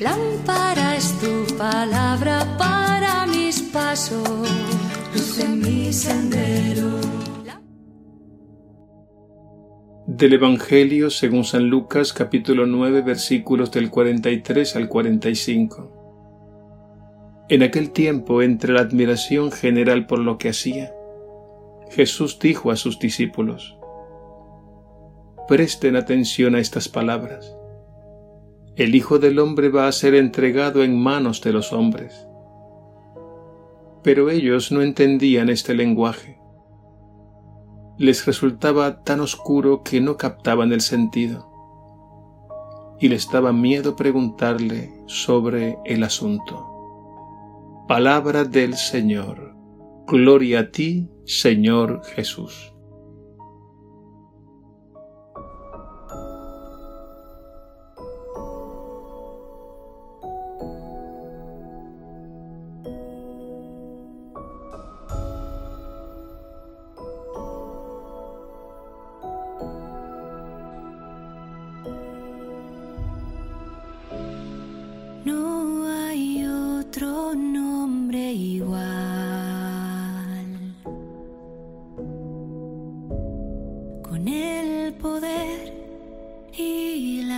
Lámpara es tu palabra para mis pasos, luz en mi sendero. Del Evangelio según San Lucas capítulo 9 versículos del 43 al 45. En aquel tiempo, entre la admiración general por lo que hacía, Jesús dijo a sus discípulos, Presten atención a estas palabras. El Hijo del Hombre va a ser entregado en manos de los hombres. Pero ellos no entendían este lenguaje. Les resultaba tan oscuro que no captaban el sentido. Y les daba miedo preguntarle sobre el asunto. Palabra del Señor. Gloria a ti, Señor Jesús. feel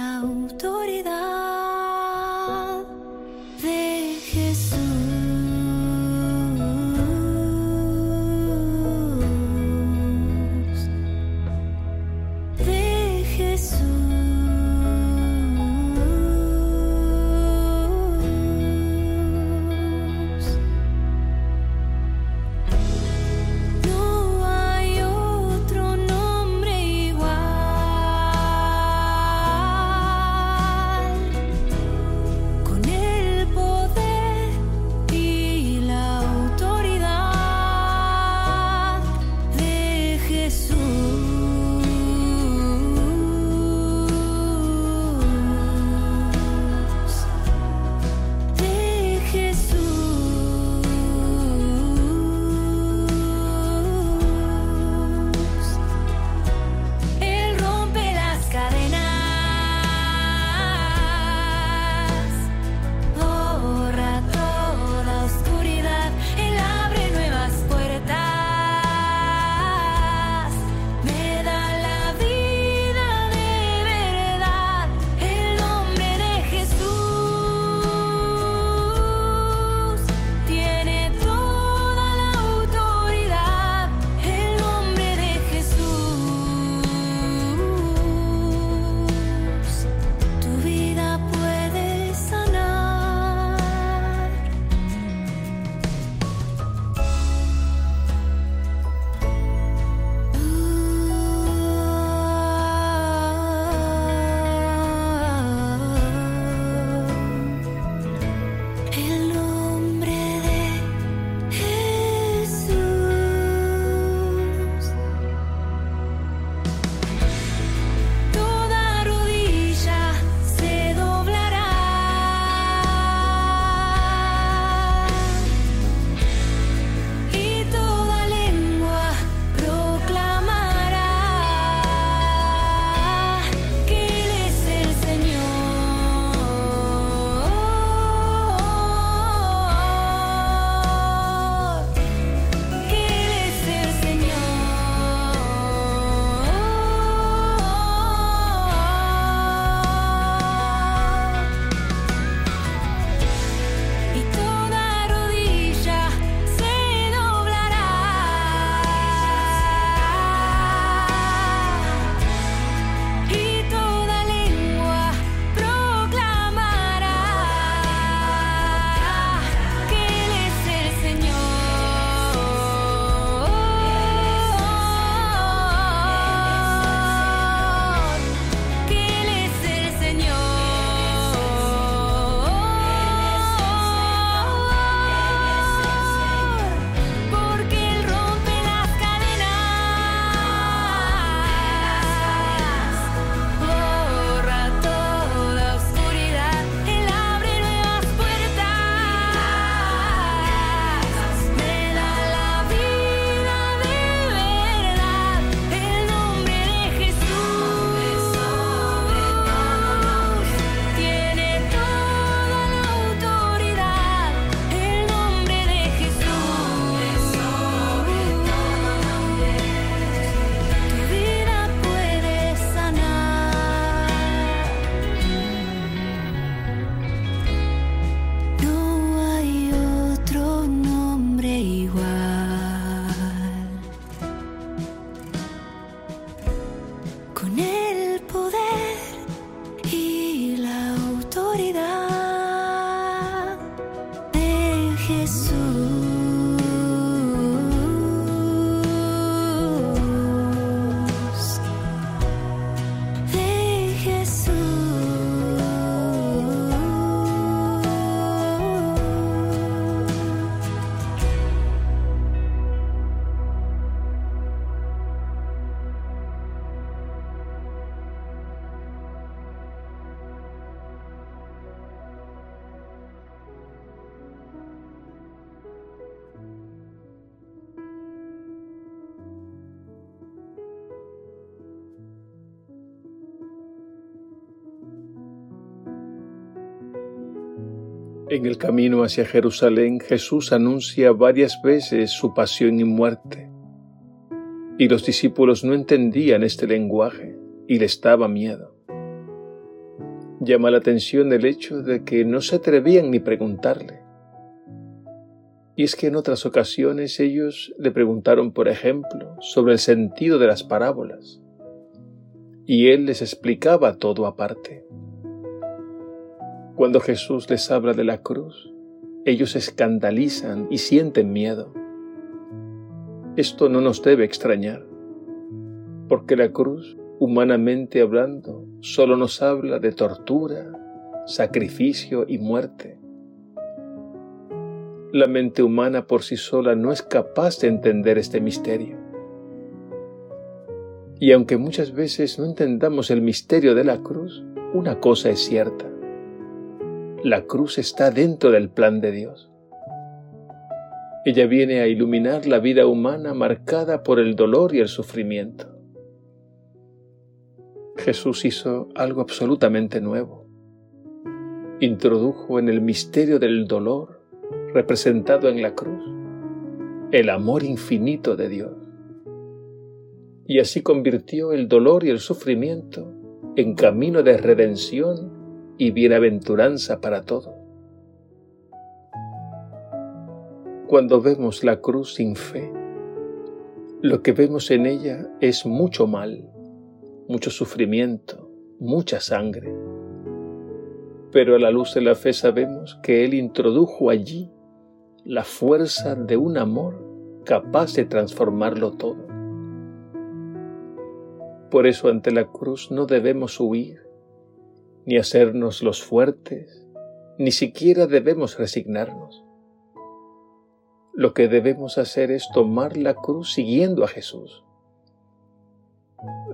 En el camino hacia Jerusalén Jesús anuncia varias veces su pasión y muerte, y los discípulos no entendían este lenguaje y les daba miedo. Llama la atención el hecho de que no se atrevían ni preguntarle. Y es que en otras ocasiones ellos le preguntaron, por ejemplo, sobre el sentido de las parábolas, y él les explicaba todo aparte. Cuando Jesús les habla de la cruz, ellos se escandalizan y sienten miedo. Esto no nos debe extrañar, porque la cruz, humanamente hablando, solo nos habla de tortura, sacrificio y muerte. La mente humana por sí sola no es capaz de entender este misterio. Y aunque muchas veces no entendamos el misterio de la cruz, una cosa es cierta la cruz está dentro del plan de Dios. Ella viene a iluminar la vida humana marcada por el dolor y el sufrimiento. Jesús hizo algo absolutamente nuevo. Introdujo en el misterio del dolor, representado en la cruz, el amor infinito de Dios. Y así convirtió el dolor y el sufrimiento en camino de redención y bienaventuranza para todo. Cuando vemos la cruz sin fe, lo que vemos en ella es mucho mal, mucho sufrimiento, mucha sangre. Pero a la luz de la fe sabemos que Él introdujo allí la fuerza de un amor capaz de transformarlo todo. Por eso ante la cruz no debemos huir, ni hacernos los fuertes, ni siquiera debemos resignarnos. Lo que debemos hacer es tomar la cruz siguiendo a Jesús.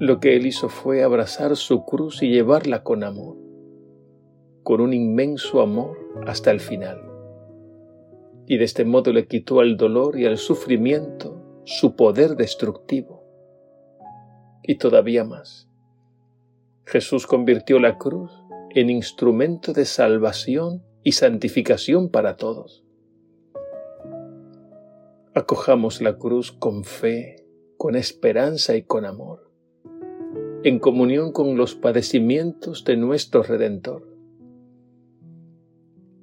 Lo que Él hizo fue abrazar su cruz y llevarla con amor, con un inmenso amor hasta el final. Y de este modo le quitó al dolor y al sufrimiento su poder destructivo. Y todavía más Jesús convirtió la cruz en instrumento de salvación y santificación para todos. Acojamos la cruz con fe, con esperanza y con amor, en comunión con los padecimientos de nuestro Redentor.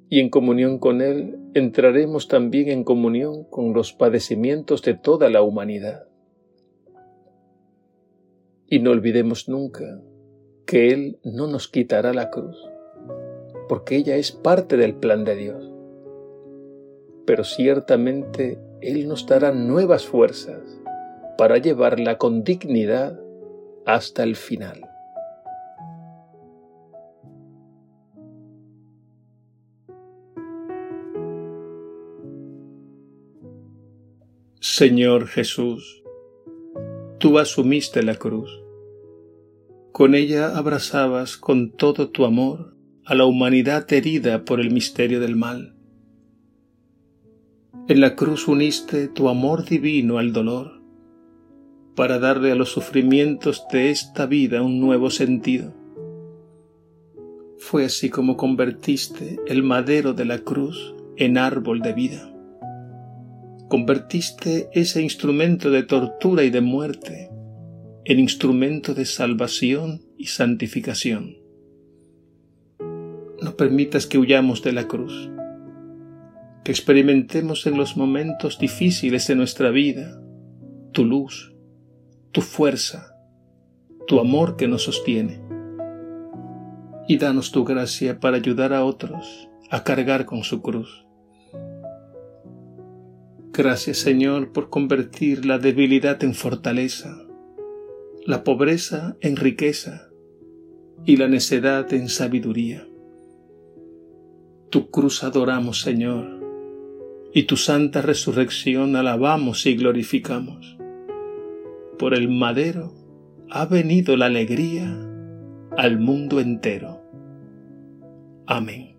Y en comunión con Él entraremos también en comunión con los padecimientos de toda la humanidad. Y no olvidemos nunca que Él no nos quitará la cruz, porque ella es parte del plan de Dios. Pero ciertamente Él nos dará nuevas fuerzas para llevarla con dignidad hasta el final. Señor Jesús, tú asumiste la cruz con ella abrazabas con todo tu amor a la humanidad herida por el misterio del mal. En la cruz uniste tu amor divino al dolor, para darle a los sufrimientos de esta vida un nuevo sentido. Fue así como convertiste el madero de la cruz en árbol de vida. Convertiste ese instrumento de tortura y de muerte el instrumento de salvación y santificación. No permitas que huyamos de la cruz, que experimentemos en los momentos difíciles de nuestra vida tu luz, tu fuerza, tu amor que nos sostiene. Y danos tu gracia para ayudar a otros a cargar con su cruz. Gracias Señor por convertir la debilidad en fortaleza la pobreza en riqueza y la necedad en sabiduría. Tu cruz adoramos, Señor, y tu santa resurrección alabamos y glorificamos. Por el madero ha venido la alegría al mundo entero. Amén.